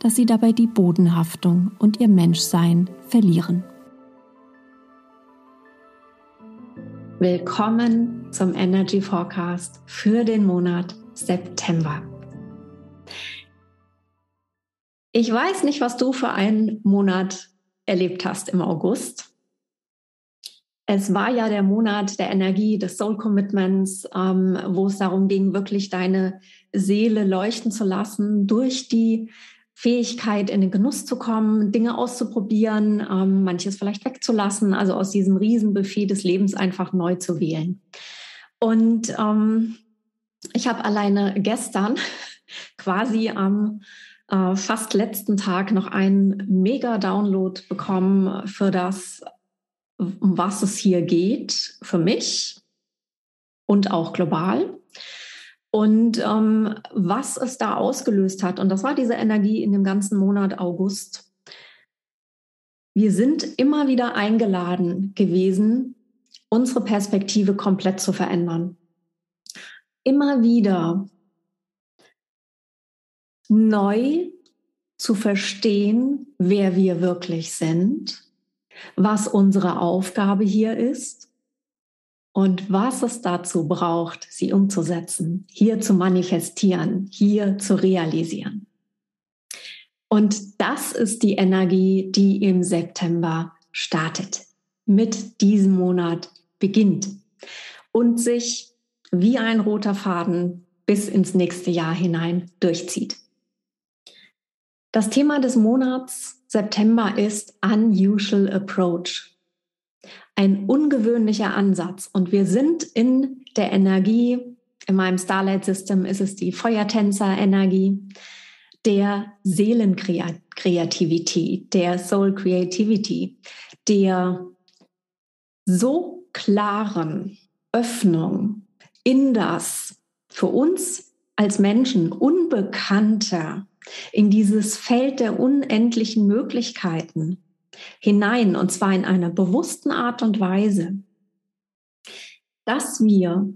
dass sie dabei die Bodenhaftung und ihr Menschsein verlieren. Willkommen zum Energy Forecast für den Monat September. Ich weiß nicht, was du für einen Monat erlebt hast im August. Es war ja der Monat der Energie, des Soul Commitments, ähm, wo es darum ging, wirklich deine Seele leuchten zu lassen durch die Fähigkeit, in den Genuss zu kommen, Dinge auszuprobieren, ähm, manches vielleicht wegzulassen, also aus diesem Riesenbuffet des Lebens einfach neu zu wählen. Und ähm, ich habe alleine gestern quasi am äh, fast letzten Tag noch einen Mega-Download bekommen für das, um was es hier geht, für mich und auch global und ähm, was es da ausgelöst hat. Und das war diese Energie in dem ganzen Monat August. Wir sind immer wieder eingeladen gewesen, unsere Perspektive komplett zu verändern. Immer wieder neu zu verstehen, wer wir wirklich sind, was unsere Aufgabe hier ist und was es dazu braucht, sie umzusetzen, hier zu manifestieren, hier zu realisieren. Und das ist die Energie, die im September startet, mit diesem Monat beginnt und sich wie ein roter Faden bis ins nächste Jahr hinein durchzieht. Das Thema des Monats September ist Unusual Approach ein ungewöhnlicher Ansatz. Und wir sind in der Energie, in meinem Starlight System ist es die Feuertänzer-Energie, der Seelenkreativität, der Soul Creativity, der so klaren Öffnung in das für uns als Menschen Unbekannte, in dieses Feld der unendlichen Möglichkeiten, hinein, und zwar in einer bewussten Art und Weise, dass wir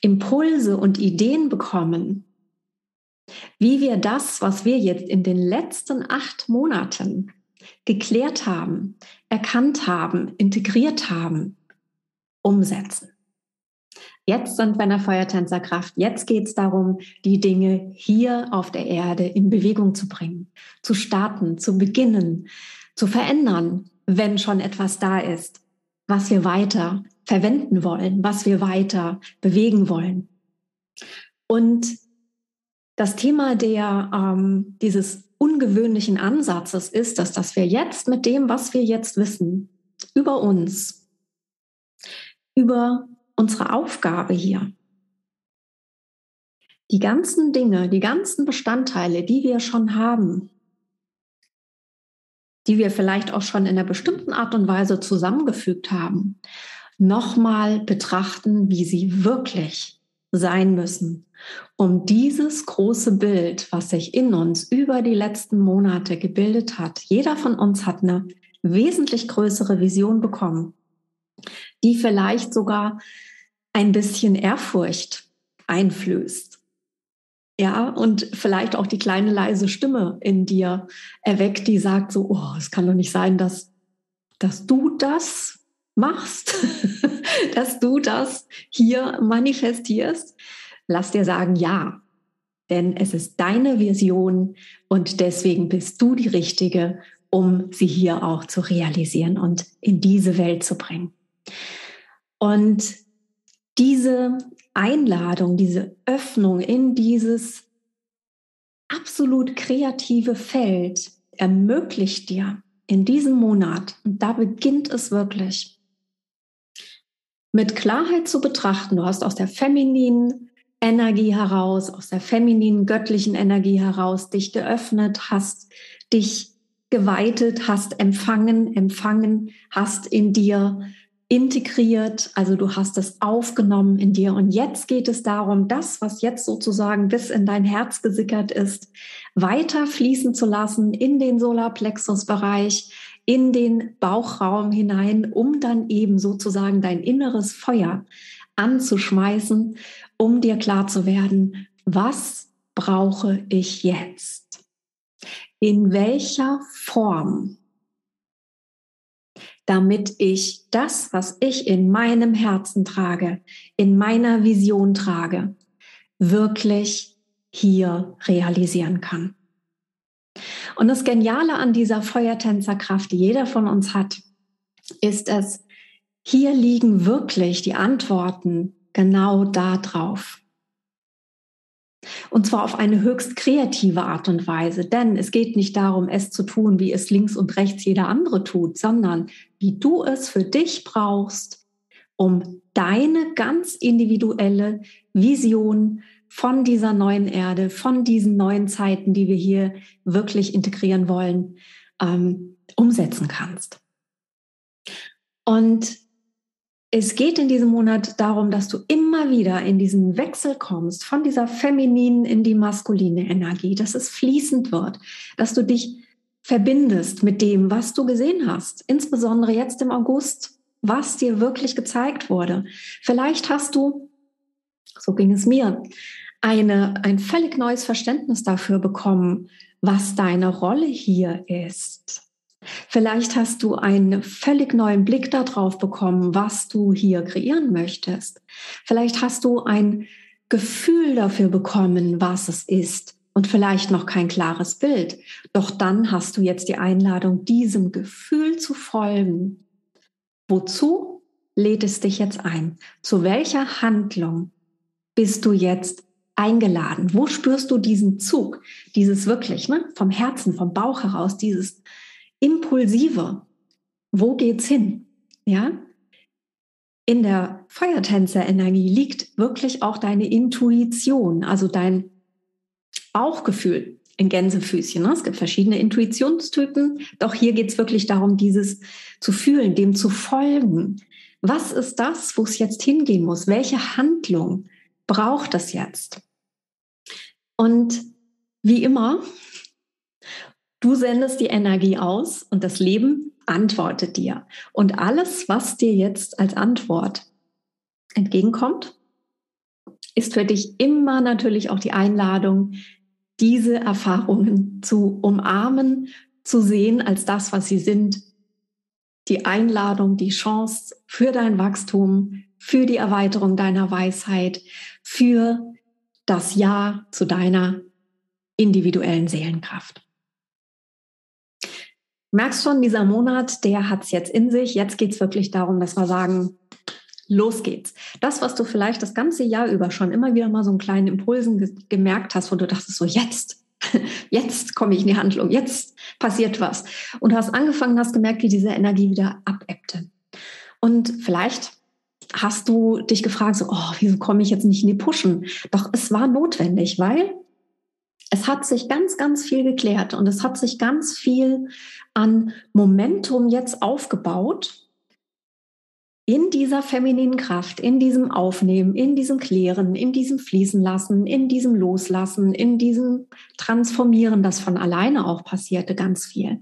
Impulse und Ideen bekommen, wie wir das, was wir jetzt in den letzten acht Monaten geklärt haben, erkannt haben, integriert haben, umsetzen. Jetzt sind wir in der Feuertänzerkraft. Jetzt geht es darum, die Dinge hier auf der Erde in Bewegung zu bringen, zu starten, zu beginnen, zu verändern, wenn schon etwas da ist, was wir weiter verwenden wollen, was wir weiter bewegen wollen. Und das Thema der, ähm, dieses ungewöhnlichen Ansatzes ist, dass, dass wir jetzt mit dem, was wir jetzt wissen, über uns, über unsere Aufgabe hier, die ganzen Dinge, die ganzen Bestandteile, die wir schon haben, die wir vielleicht auch schon in einer bestimmten Art und Weise zusammengefügt haben, nochmal betrachten, wie sie wirklich sein müssen, um dieses große Bild, was sich in uns über die letzten Monate gebildet hat, jeder von uns hat eine wesentlich größere Vision bekommen, die vielleicht sogar ein bisschen Ehrfurcht einflößt. Ja, und vielleicht auch die kleine leise Stimme in dir erweckt, die sagt so, oh, es kann doch nicht sein, dass, dass du das machst, dass du das hier manifestierst. Lass dir sagen, ja, denn es ist deine Vision und deswegen bist du die Richtige, um sie hier auch zu realisieren und in diese Welt zu bringen. Und diese Einladung, diese Öffnung in dieses absolut kreative Feld ermöglicht dir in diesem Monat, und da beginnt es wirklich, mit Klarheit zu betrachten. Du hast aus der femininen Energie heraus, aus der femininen göttlichen Energie heraus dich geöffnet, hast dich geweitet, hast empfangen, empfangen, hast in dir integriert, also du hast es aufgenommen in dir. Und jetzt geht es darum, das, was jetzt sozusagen bis in dein Herz gesickert ist, weiter fließen zu lassen in den Solarplexus-Bereich, in den Bauchraum hinein, um dann eben sozusagen dein inneres Feuer anzuschmeißen, um dir klar zu werden, was brauche ich jetzt? In welcher Form damit ich das, was ich in meinem Herzen trage, in meiner Vision trage, wirklich hier realisieren kann. Und das Geniale an dieser Feuertänzerkraft, die jeder von uns hat, ist es, hier liegen wirklich die Antworten genau da drauf. Und zwar auf eine höchst kreative Art und Weise. Denn es geht nicht darum, es zu tun, wie es links und rechts jeder andere tut, sondern wie du es für dich brauchst, um deine ganz individuelle Vision von dieser neuen Erde, von diesen neuen Zeiten, die wir hier wirklich integrieren wollen, ähm, umsetzen kannst. Und es geht in diesem Monat darum, dass du immer wieder in diesen Wechsel kommst von dieser femininen in die maskuline Energie, dass es fließend wird, dass du dich verbindest mit dem, was du gesehen hast, insbesondere jetzt im August, was dir wirklich gezeigt wurde. Vielleicht hast du, so ging es mir, eine, ein völlig neues Verständnis dafür bekommen, was deine Rolle hier ist. Vielleicht hast du einen völlig neuen Blick darauf bekommen, was du hier kreieren möchtest. Vielleicht hast du ein Gefühl dafür bekommen, was es ist und vielleicht noch kein klares Bild. Doch dann hast du jetzt die Einladung, diesem Gefühl zu folgen. Wozu lädt es dich jetzt ein? Zu welcher Handlung bist du jetzt eingeladen? Wo spürst du diesen Zug? Dieses wirklich, ne? Vom Herzen, vom Bauch heraus, dieses impulsive. Wo geht's hin? Ja? In der Feuertänzer-Energie liegt wirklich auch deine Intuition, also dein Bauchgefühl in Gänsefüßchen. Ne? Es gibt verschiedene Intuitionstypen, doch hier geht es wirklich darum, dieses zu fühlen, dem zu folgen. Was ist das, wo es jetzt hingehen muss? Welche Handlung braucht es jetzt? Und wie immer Du sendest die Energie aus und das Leben antwortet dir. Und alles, was dir jetzt als Antwort entgegenkommt, ist für dich immer natürlich auch die Einladung, diese Erfahrungen zu umarmen, zu sehen als das, was sie sind. Die Einladung, die Chance für dein Wachstum, für die Erweiterung deiner Weisheit, für das Ja zu deiner individuellen Seelenkraft merkst schon, dieser Monat, der hat es jetzt in sich. Jetzt geht es wirklich darum, dass wir sagen, los geht's. Das, was du vielleicht das ganze Jahr über schon immer wieder mal so einen kleinen Impulsen ge gemerkt hast, wo du dachtest, so jetzt, jetzt komme ich in die Handlung, jetzt passiert was. Und du hast angefangen, hast gemerkt, wie diese Energie wieder abebbte. Und vielleicht hast du dich gefragt, so, oh, wieso komme ich jetzt nicht in die Pushen? Doch es war notwendig, weil es hat sich ganz, ganz viel geklärt und es hat sich ganz viel an Momentum jetzt aufgebaut, in dieser femininen Kraft, in diesem Aufnehmen, in diesem Klären, in diesem Fließen lassen, in diesem Loslassen, in diesem Transformieren, das von alleine auch passierte, ganz viel.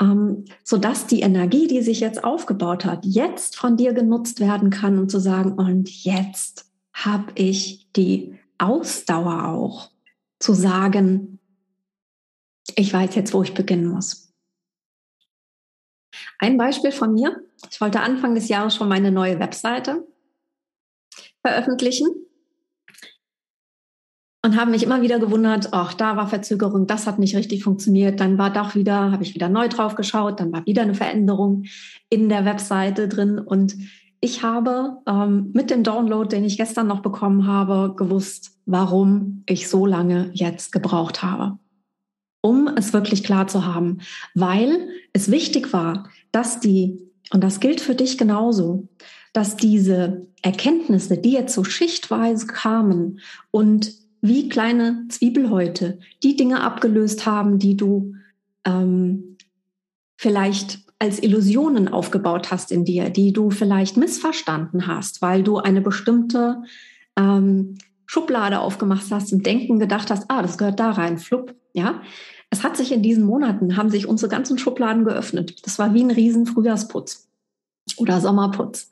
Ähm, sodass die Energie, die sich jetzt aufgebaut hat, jetzt von dir genutzt werden kann, um zu sagen, und jetzt habe ich die Ausdauer auch zu sagen, ich weiß jetzt, wo ich beginnen muss. Ein Beispiel von mir. Ich wollte Anfang des Jahres schon meine neue Webseite veröffentlichen und habe mich immer wieder gewundert, ach, da war Verzögerung, das hat nicht richtig funktioniert, dann war doch wieder, habe ich wieder neu drauf geschaut, dann war wieder eine Veränderung in der Webseite drin und ich habe ähm, mit dem Download, den ich gestern noch bekommen habe, gewusst, warum ich so lange jetzt gebraucht habe. Um es wirklich klar zu haben, weil es wichtig war, dass die, und das gilt für dich genauso, dass diese Erkenntnisse, die jetzt so schichtweise kamen und wie kleine Zwiebelhäute die Dinge abgelöst haben, die du ähm, vielleicht als Illusionen aufgebaut hast in dir, die du vielleicht missverstanden hast, weil du eine bestimmte ähm, Schublade aufgemacht hast und denken gedacht hast, ah, das gehört da rein, flupp, ja. Es hat sich in diesen Monaten, haben sich unsere ganzen Schubladen geöffnet. Das war wie ein riesen Frühjahrsputz oder Sommerputz.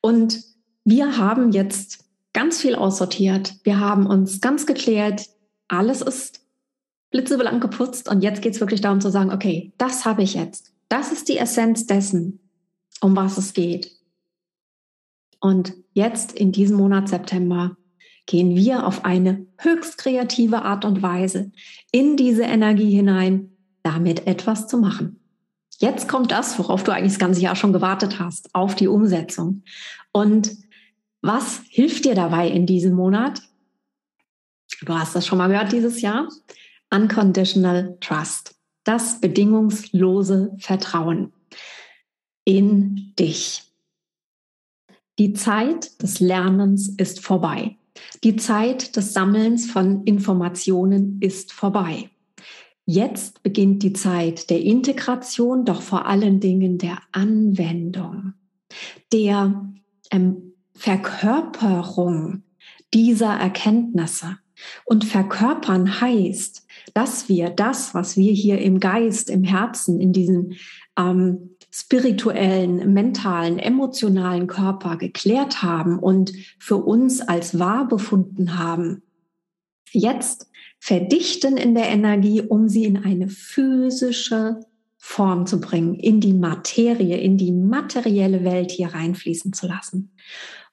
Und wir haben jetzt ganz viel aussortiert. Wir haben uns ganz geklärt. Alles ist blitzeblank geputzt. Und jetzt geht es wirklich darum zu sagen, okay, das habe ich jetzt. Das ist die Essenz dessen, um was es geht. Und jetzt in diesem Monat September gehen wir auf eine höchst kreative Art und Weise in diese Energie hinein, damit etwas zu machen. Jetzt kommt das, worauf du eigentlich das ganze Jahr schon gewartet hast, auf die Umsetzung. Und was hilft dir dabei in diesem Monat? Du hast das schon mal gehört dieses Jahr. Unconditional Trust das bedingungslose Vertrauen in dich. Die Zeit des Lernens ist vorbei. Die Zeit des Sammelns von Informationen ist vorbei. Jetzt beginnt die Zeit der Integration, doch vor allen Dingen der Anwendung, der ähm, Verkörperung dieser Erkenntnisse. Und verkörpern heißt, dass wir das, was wir hier im Geist, im Herzen, in diesem ähm, spirituellen, mentalen, emotionalen Körper geklärt haben und für uns als wahr befunden haben, jetzt verdichten in der Energie, um sie in eine physische Form zu bringen, in die Materie, in die materielle Welt hier reinfließen zu lassen.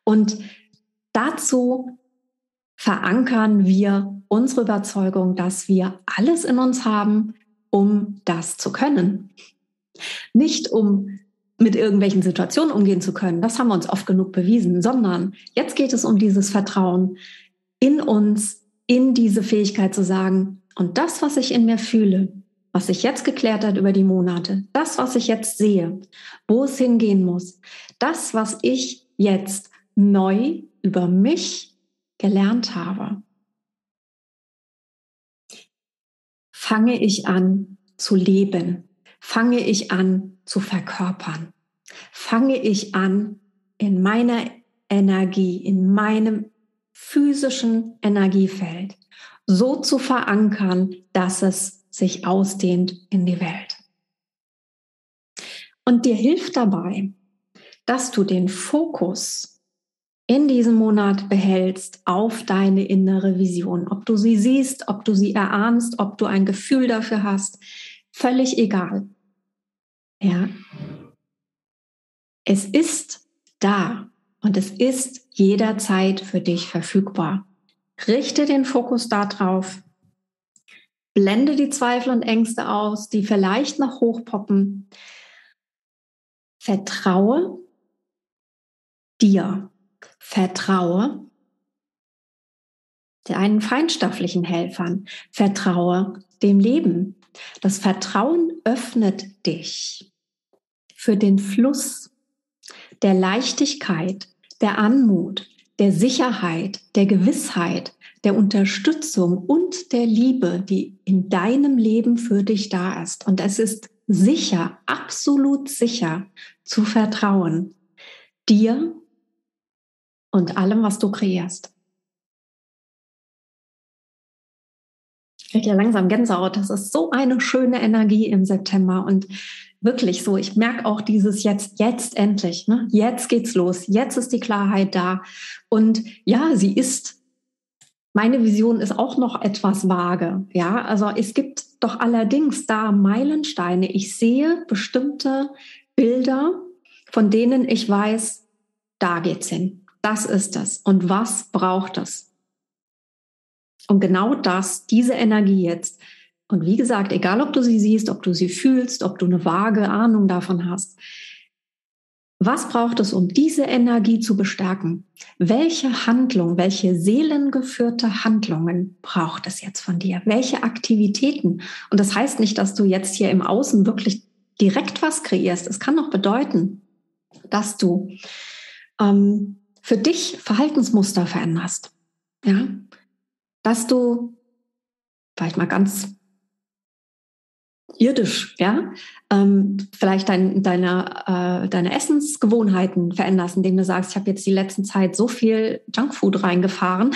Und dazu verankern wir unsere Überzeugung, dass wir alles in uns haben, um das zu können. Nicht um mit irgendwelchen Situationen umgehen zu können, das haben wir uns oft genug bewiesen, sondern jetzt geht es um dieses Vertrauen in uns, in diese Fähigkeit zu sagen, und das, was ich in mir fühle, was sich jetzt geklärt hat über die Monate, das, was ich jetzt sehe, wo es hingehen muss, das, was ich jetzt neu über mich gelernt habe, fange ich an zu leben, fange ich an zu verkörpern, fange ich an in meiner Energie, in meinem physischen Energiefeld so zu verankern, dass es sich ausdehnt in die Welt. Und dir hilft dabei, dass du den Fokus in diesem Monat behältst auf deine innere Vision. Ob du sie siehst, ob du sie erahnst, ob du ein Gefühl dafür hast, völlig egal. Ja. Es ist da und es ist jederzeit für dich verfügbar. Richte den Fokus darauf. Blende die Zweifel und Ängste aus, die vielleicht noch hochpoppen. Vertraue dir Vertraue deinen feinstofflichen Helfern. Vertraue dem Leben. Das Vertrauen öffnet dich für den Fluss der Leichtigkeit, der Anmut, der Sicherheit, der Gewissheit, der Unterstützung und der Liebe, die in deinem Leben für dich da ist. Und es ist sicher, absolut sicher zu vertrauen, dir und allem, was du kreierst. Ich kriege ja langsam Gänsehaut. Das ist so eine schöne Energie im September und wirklich so. Ich merke auch dieses jetzt, jetzt endlich. Ne? Jetzt geht's los. Jetzt ist die Klarheit da. Und ja, sie ist. Meine Vision ist auch noch etwas vage. Ja, also es gibt doch allerdings da Meilensteine. Ich sehe bestimmte Bilder, von denen ich weiß, da geht's hin. Das ist es. Und was braucht es? Und genau das, diese Energie jetzt. Und wie gesagt, egal ob du sie siehst, ob du sie fühlst, ob du eine vage Ahnung davon hast, was braucht es, um diese Energie zu bestärken? Welche Handlung, welche seelengeführte Handlungen braucht es jetzt von dir? Welche Aktivitäten? Und das heißt nicht, dass du jetzt hier im Außen wirklich direkt was kreierst. Es kann auch bedeuten, dass du ähm, für dich Verhaltensmuster veränderst. Ja, dass du vielleicht mal ganz irdisch, ja, ähm, vielleicht dein, deine, äh, deine Essensgewohnheiten veränderst, indem du sagst, ich habe jetzt die letzten Zeit so viel Junkfood reingefahren,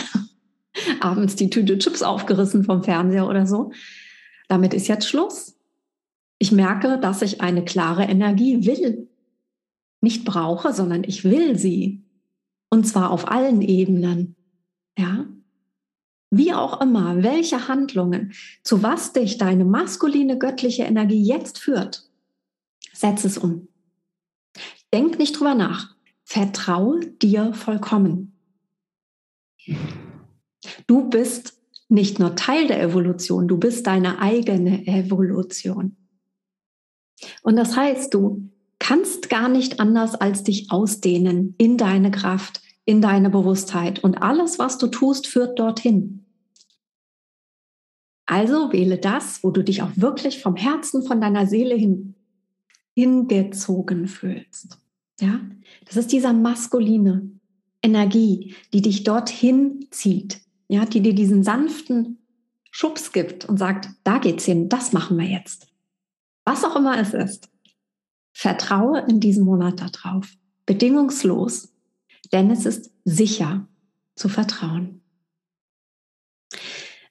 abends die Tüte Chips aufgerissen vom Fernseher oder so. Damit ist jetzt Schluss. Ich merke, dass ich eine klare Energie will. Nicht brauche, sondern ich will sie. Und zwar auf allen Ebenen. Ja. Wie auch immer, welche Handlungen, zu was dich deine maskuline göttliche Energie jetzt führt, setz es um. Denk nicht drüber nach. Vertraue dir vollkommen. Du bist nicht nur Teil der Evolution, du bist deine eigene Evolution. Und das heißt, du kannst gar nicht anders als dich ausdehnen in deine Kraft, in deine Bewusstheit. Und alles, was du tust, führt dorthin. Also wähle das, wo du dich auch wirklich vom Herzen, von deiner Seele hin, hingezogen fühlst. Ja, das ist dieser maskuline Energie, die dich dorthin zieht. Ja, die dir diesen sanften Schubs gibt und sagt, da geht's hin, das machen wir jetzt. Was auch immer es ist. Vertraue in diesem Monat darauf. Bedingungslos denn es ist sicher zu vertrauen.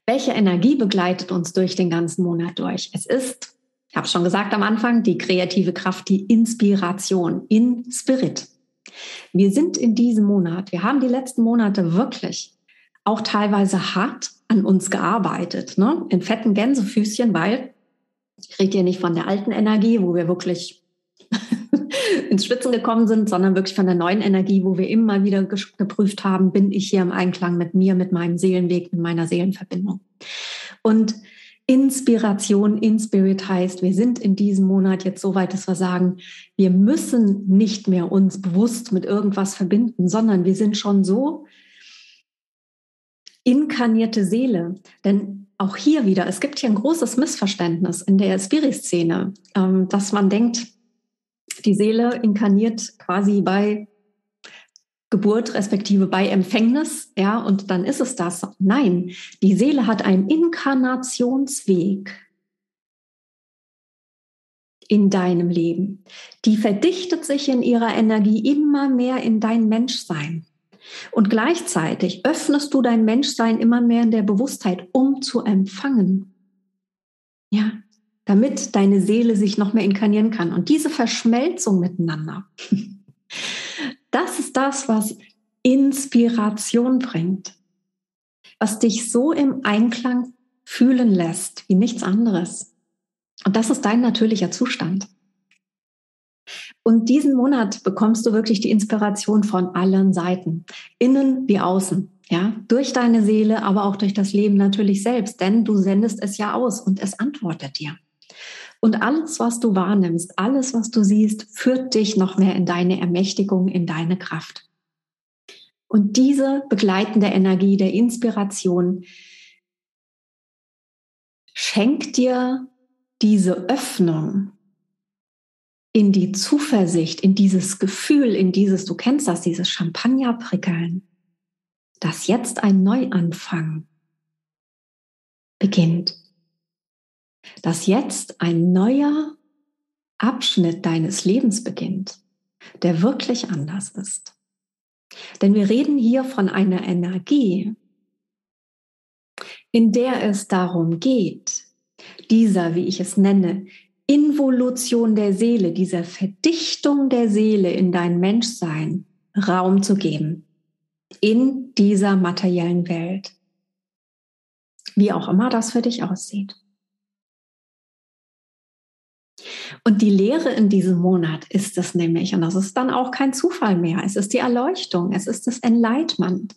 Welche Energie begleitet uns durch den ganzen Monat durch? Es ist, ich habe schon gesagt am Anfang, die kreative Kraft, die Inspiration in Spirit. Wir sind in diesem Monat, wir haben die letzten Monate wirklich auch teilweise hart an uns gearbeitet, ne? in fetten Gänsefüßchen, weil ich rede hier nicht von der alten Energie, wo wir wirklich ins Schwitzen gekommen sind, sondern wirklich von der neuen Energie, wo wir immer wieder geprüft haben, bin ich hier im Einklang mit mir, mit meinem Seelenweg, mit meiner Seelenverbindung. Und Inspiration in Spirit heißt, wir sind in diesem Monat jetzt so weit, dass wir sagen, wir müssen nicht mehr uns bewusst mit irgendwas verbinden, sondern wir sind schon so inkarnierte Seele. Denn auch hier wieder, es gibt hier ein großes Missverständnis in der Spirit-Szene, ähm, dass man denkt, die Seele inkarniert quasi bei Geburt respektive bei Empfängnis, ja, und dann ist es das. Nein, die Seele hat einen Inkarnationsweg in deinem Leben. Die verdichtet sich in ihrer Energie immer mehr in dein Menschsein. Und gleichzeitig öffnest du dein Menschsein immer mehr in der Bewusstheit, um zu empfangen. Ja, damit deine Seele sich noch mehr inkarnieren kann. Und diese Verschmelzung miteinander, das ist das, was Inspiration bringt, was dich so im Einklang fühlen lässt wie nichts anderes. Und das ist dein natürlicher Zustand. Und diesen Monat bekommst du wirklich die Inspiration von allen Seiten, innen wie außen. Ja, durch deine Seele, aber auch durch das Leben natürlich selbst, denn du sendest es ja aus und es antwortet dir. Und alles, was du wahrnimmst, alles, was du siehst, führt dich noch mehr in deine Ermächtigung, in deine Kraft. Und diese begleitende Energie der Inspiration schenkt dir diese Öffnung in die Zuversicht, in dieses Gefühl, in dieses, du kennst das, dieses Champagnerprickeln, dass jetzt ein Neuanfang beginnt dass jetzt ein neuer Abschnitt deines Lebens beginnt. der wirklich anders ist. Denn wir reden hier von einer Energie, in der es darum geht, dieser, wie ich es nenne, Involution der Seele, dieser Verdichtung der Seele in dein Menschsein Raum zu geben. In dieser materiellen Welt. Wie auch immer das für dich aussieht. Und die Lehre in diesem Monat ist es nämlich, und das ist dann auch kein Zufall mehr, es ist die Erleuchtung, es ist das Enlightenment.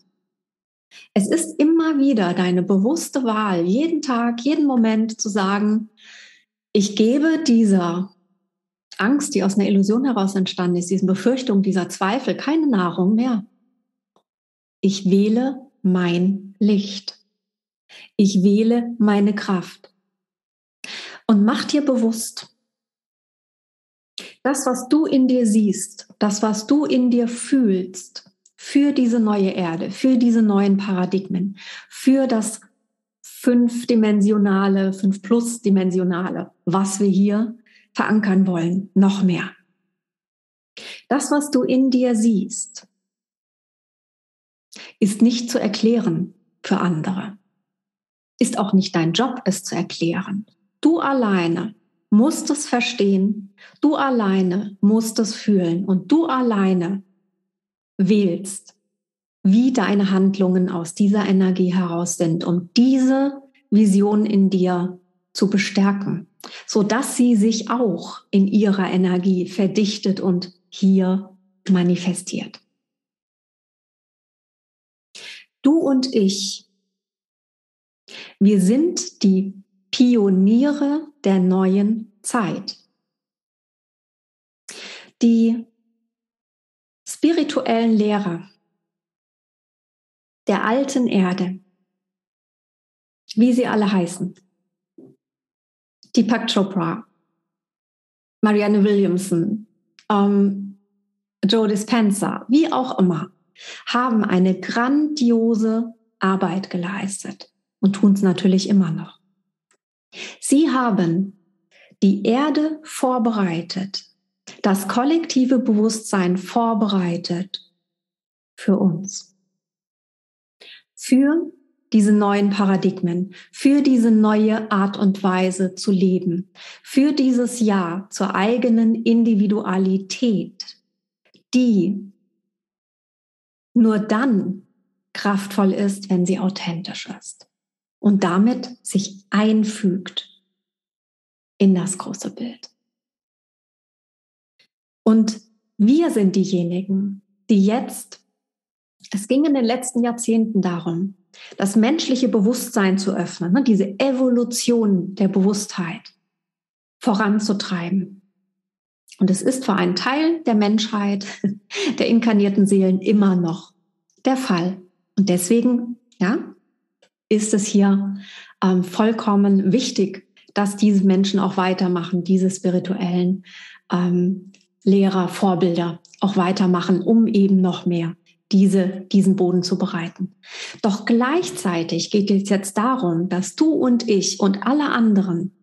Es ist immer wieder deine bewusste Wahl, jeden Tag, jeden Moment zu sagen, ich gebe dieser Angst, die aus einer Illusion heraus entstanden ist, diesen Befürchtung, dieser Zweifel, keine Nahrung mehr. Ich wähle mein Licht. Ich wähle meine Kraft. Und mach dir bewusst, das, was du in dir siehst, das, was du in dir fühlst, für diese neue Erde, für diese neuen Paradigmen, für das fünfdimensionale, fünf plus dimensionale, was wir hier verankern wollen, noch mehr. Das, was du in dir siehst, ist nicht zu erklären für andere. Ist auch nicht dein Job, es zu erklären. Du alleine musst es verstehen, du alleine musst es fühlen und du alleine wählst, wie deine Handlungen aus dieser Energie heraus sind, um diese Vision in dir zu bestärken, so dass sie sich auch in ihrer Energie verdichtet und hier manifestiert. Du und ich, wir sind die Pioniere der neuen Zeit. Die spirituellen Lehrer der alten Erde, wie sie alle heißen, Deepak Chopra, Marianne Williamson, ähm, Joe Dispenza, wie auch immer, haben eine grandiose Arbeit geleistet und tun es natürlich immer noch. Sie haben die Erde vorbereitet, das kollektive Bewusstsein vorbereitet für uns. Für diese neuen Paradigmen, für diese neue Art und Weise zu leben, für dieses Ja zur eigenen Individualität, die nur dann kraftvoll ist, wenn sie authentisch ist und damit sich einfügt in das große Bild. Und wir sind diejenigen, die jetzt, es ging in den letzten Jahrzehnten darum, das menschliche Bewusstsein zu öffnen, ne, diese Evolution der Bewusstheit voranzutreiben. Und es ist für einen Teil der Menschheit, der inkarnierten Seelen immer noch der Fall. Und deswegen, ja, ist es hier ähm, vollkommen wichtig, dass diese Menschen auch weitermachen, diese spirituellen ähm, Lehrer, Vorbilder auch weitermachen, um eben noch mehr diese, diesen Boden zu bereiten. Doch gleichzeitig geht es jetzt darum, dass du und ich und alle anderen,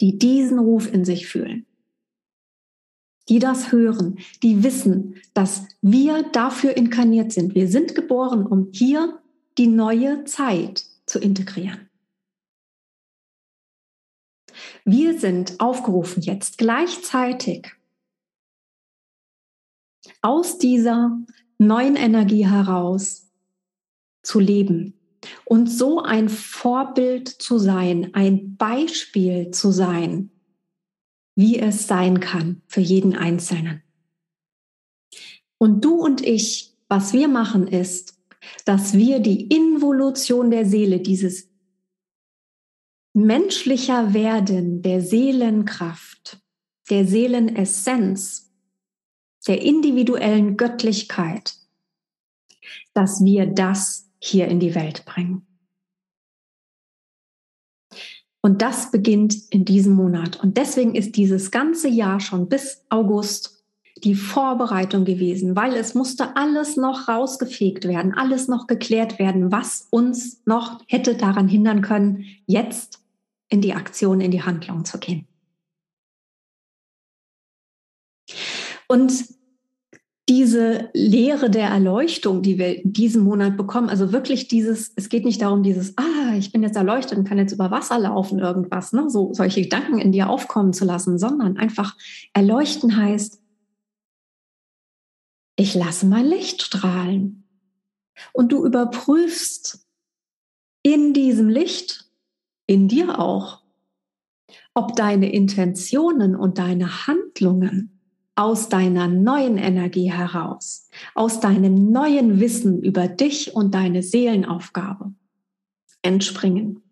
die diesen Ruf in sich fühlen, die das hören, die wissen, dass wir dafür inkarniert sind. Wir sind geboren, um hier die neue Zeit zu integrieren. Wir sind aufgerufen jetzt gleichzeitig aus dieser neuen Energie heraus zu leben und so ein Vorbild zu sein, ein Beispiel zu sein, wie es sein kann für jeden Einzelnen. Und du und ich, was wir machen ist, dass wir die Involution der Seele, dieses menschlicher Werden der Seelenkraft, der Seelenessenz, der individuellen Göttlichkeit, dass wir das hier in die Welt bringen. Und das beginnt in diesem Monat. Und deswegen ist dieses ganze Jahr schon bis August die Vorbereitung gewesen, weil es musste alles noch rausgefegt werden, alles noch geklärt werden, was uns noch hätte daran hindern können, jetzt in die Aktion, in die Handlung zu gehen. Und diese Lehre der Erleuchtung, die wir diesen Monat bekommen, also wirklich dieses, es geht nicht darum, dieses, ah, ich bin jetzt erleuchtet und kann jetzt über Wasser laufen, irgendwas, ne, so solche Gedanken in dir aufkommen zu lassen, sondern einfach erleuchten heißt, ich lasse mein Licht strahlen. Und du überprüfst in diesem Licht, in dir auch, ob deine Intentionen und deine Handlungen aus deiner neuen Energie heraus, aus deinem neuen Wissen über dich und deine Seelenaufgabe entspringen.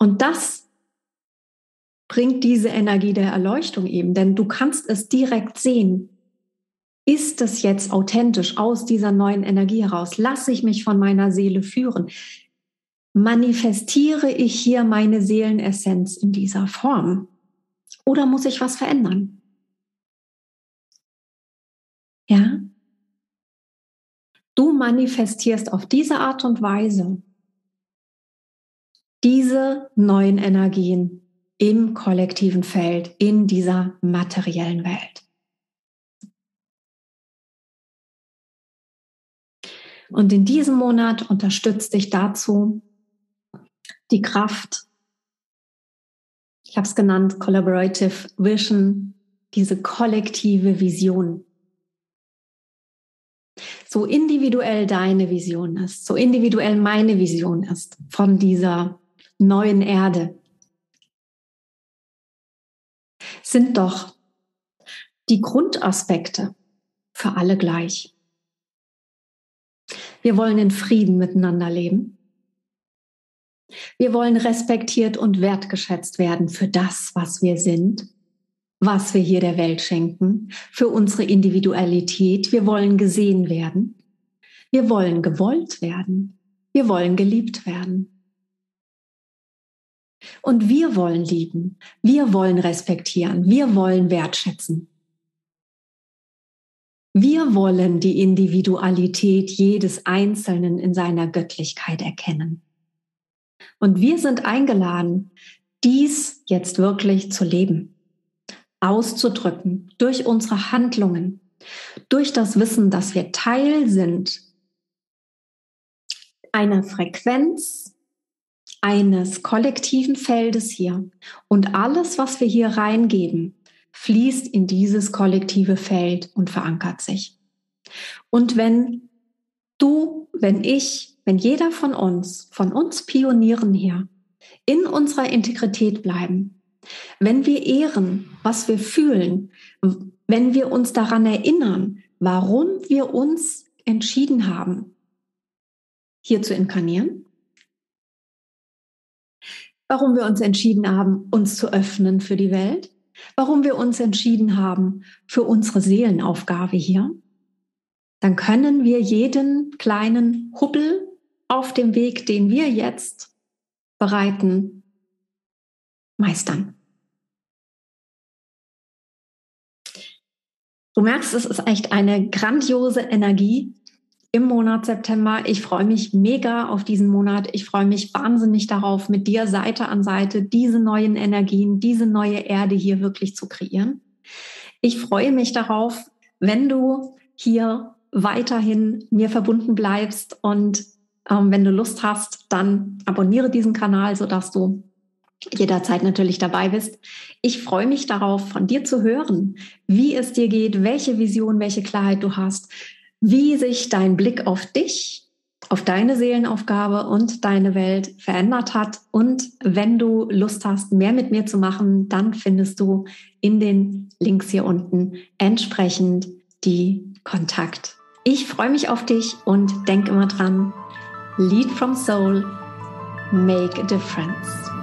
Und das bringt diese Energie der Erleuchtung eben, denn du kannst es direkt sehen. Ist es jetzt authentisch aus dieser neuen Energie heraus? Lasse ich mich von meiner Seele führen? Manifestiere ich hier meine Seelenessenz in dieser Form? Oder muss ich was verändern? Ja? Du manifestierst auf diese Art und Weise diese neuen Energien im kollektiven Feld, in dieser materiellen Welt. Und in diesem Monat unterstützt dich dazu die Kraft ich habe es genannt, Collaborative Vision, diese kollektive Vision. So individuell deine Vision ist, so individuell meine Vision ist von dieser neuen Erde, sind doch die Grundaspekte für alle gleich. Wir wollen in Frieden miteinander leben. Wir wollen respektiert und wertgeschätzt werden für das, was wir sind, was wir hier der Welt schenken, für unsere Individualität. Wir wollen gesehen werden. Wir wollen gewollt werden. Wir wollen geliebt werden. Und wir wollen lieben. Wir wollen respektieren. Wir wollen wertschätzen. Wir wollen die Individualität jedes Einzelnen in seiner Göttlichkeit erkennen. Und wir sind eingeladen, dies jetzt wirklich zu leben, auszudrücken durch unsere Handlungen, durch das Wissen, dass wir Teil sind einer Frequenz, eines kollektiven Feldes hier. Und alles, was wir hier reingeben, fließt in dieses kollektive Feld und verankert sich. Und wenn du, wenn ich, wenn jeder von uns, von uns Pionieren hier, in unserer Integrität bleiben, wenn wir ehren, was wir fühlen, wenn wir uns daran erinnern, warum wir uns entschieden haben, hier zu inkarnieren, warum wir uns entschieden haben, uns zu öffnen für die Welt, warum wir uns entschieden haben für unsere Seelenaufgabe hier, dann können wir jeden kleinen Hubbel auf dem Weg, den wir jetzt bereiten, meistern. Du merkst, es ist echt eine grandiose Energie im Monat September. Ich freue mich mega auf diesen Monat. Ich freue mich wahnsinnig darauf, mit dir Seite an Seite diese neuen Energien, diese neue Erde hier wirklich zu kreieren. Ich freue mich darauf, wenn du hier weiterhin mir verbunden bleibst und ähm, wenn du Lust hast, dann abonniere diesen Kanal, sodass du jederzeit natürlich dabei bist. Ich freue mich darauf, von dir zu hören, wie es dir geht, welche Vision, welche Klarheit du hast, wie sich dein Blick auf dich, auf deine Seelenaufgabe und deine Welt verändert hat. Und wenn du Lust hast, mehr mit mir zu machen, dann findest du in den Links hier unten entsprechend die Kontakt. Ich freue mich auf dich und denk immer dran, Lead from Soul, Make a Difference.